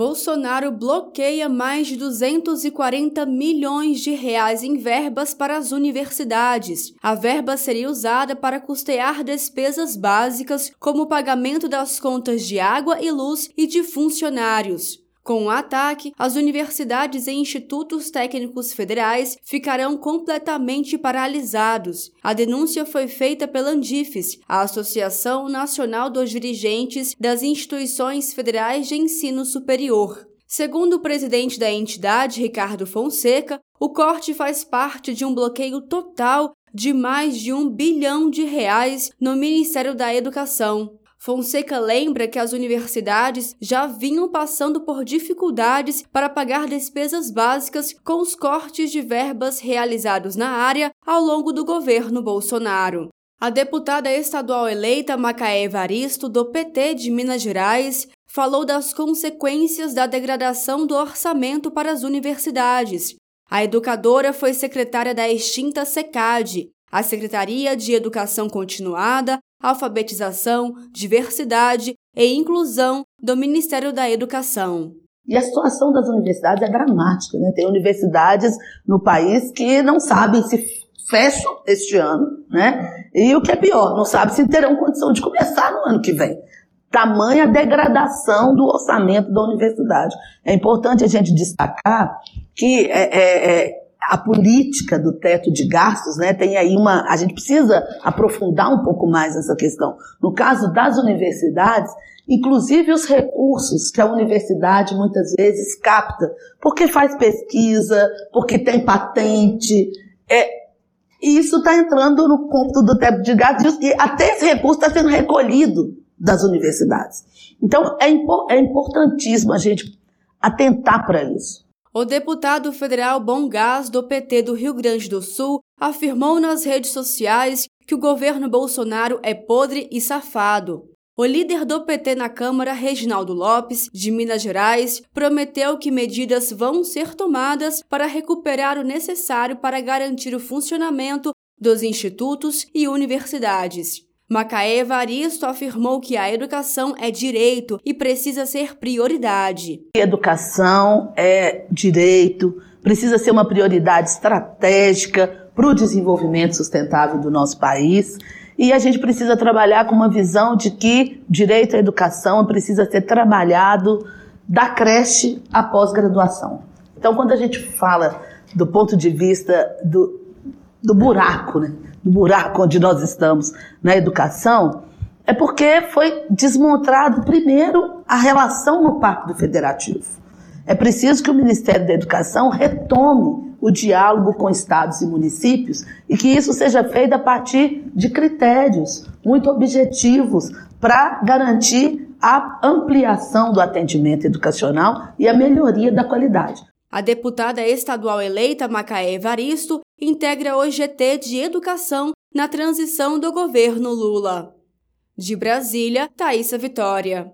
Bolsonaro bloqueia mais de 240 milhões de reais em verbas para as universidades. A verba seria usada para custear despesas básicas, como o pagamento das contas de água e luz e de funcionários. Com o ataque, as universidades e institutos técnicos federais ficarão completamente paralisados. A denúncia foi feita pela Andifes, a Associação Nacional dos Dirigentes das Instituições Federais de Ensino Superior. Segundo o presidente da entidade, Ricardo Fonseca, o corte faz parte de um bloqueio total de mais de um bilhão de reais no Ministério da Educação. Fonseca lembra que as universidades já vinham passando por dificuldades para pagar despesas básicas com os cortes de verbas realizados na área ao longo do governo Bolsonaro. A deputada estadual eleita Macaé Evaristo, do PT de Minas Gerais, falou das consequências da degradação do orçamento para as universidades. A educadora foi secretária da extinta SECAD, a Secretaria de Educação Continuada, Alfabetização, Diversidade e Inclusão do Ministério da Educação. E a situação das universidades é dramática. Né? Tem universidades no país que não sabem se fecham este ano, né? E o que é pior, não sabem se terão condição de começar no ano que vem. Tamanha degradação do orçamento da universidade. É importante a gente destacar que é, é, é a política do teto de gastos, né, tem aí uma. A gente precisa aprofundar um pouco mais essa questão. No caso das universidades, inclusive os recursos que a universidade muitas vezes capta, porque faz pesquisa, porque tem patente, é, e isso está entrando no cômputo do teto de gastos e até esse recurso está sendo recolhido das universidades. Então é, é importantíssimo a gente atentar para isso. O deputado federal Bom Gás, do PT do Rio Grande do Sul, afirmou nas redes sociais que o governo Bolsonaro é podre e safado. O líder do PT na Câmara, Reginaldo Lopes, de Minas Gerais, prometeu que medidas vão ser tomadas para recuperar o necessário para garantir o funcionamento dos institutos e universidades. Macaé Evaristo afirmou que a educação é direito e precisa ser prioridade. Educação é direito, precisa ser uma prioridade estratégica para o desenvolvimento sustentável do nosso país. E a gente precisa trabalhar com uma visão de que direito à educação precisa ser trabalhado da creche à pós-graduação. Então, quando a gente fala do ponto de vista do, do buraco, né? do buraco onde nós estamos na educação, é porque foi desmontado primeiro a relação no Pacto Federativo. É preciso que o Ministério da Educação retome o diálogo com estados e municípios e que isso seja feito a partir de critérios muito objetivos para garantir a ampliação do atendimento educacional e a melhoria da qualidade. A deputada estadual eleita Macaé Evaristo integra o GT de Educação na transição do governo Lula. De Brasília, Thaisa Vitória.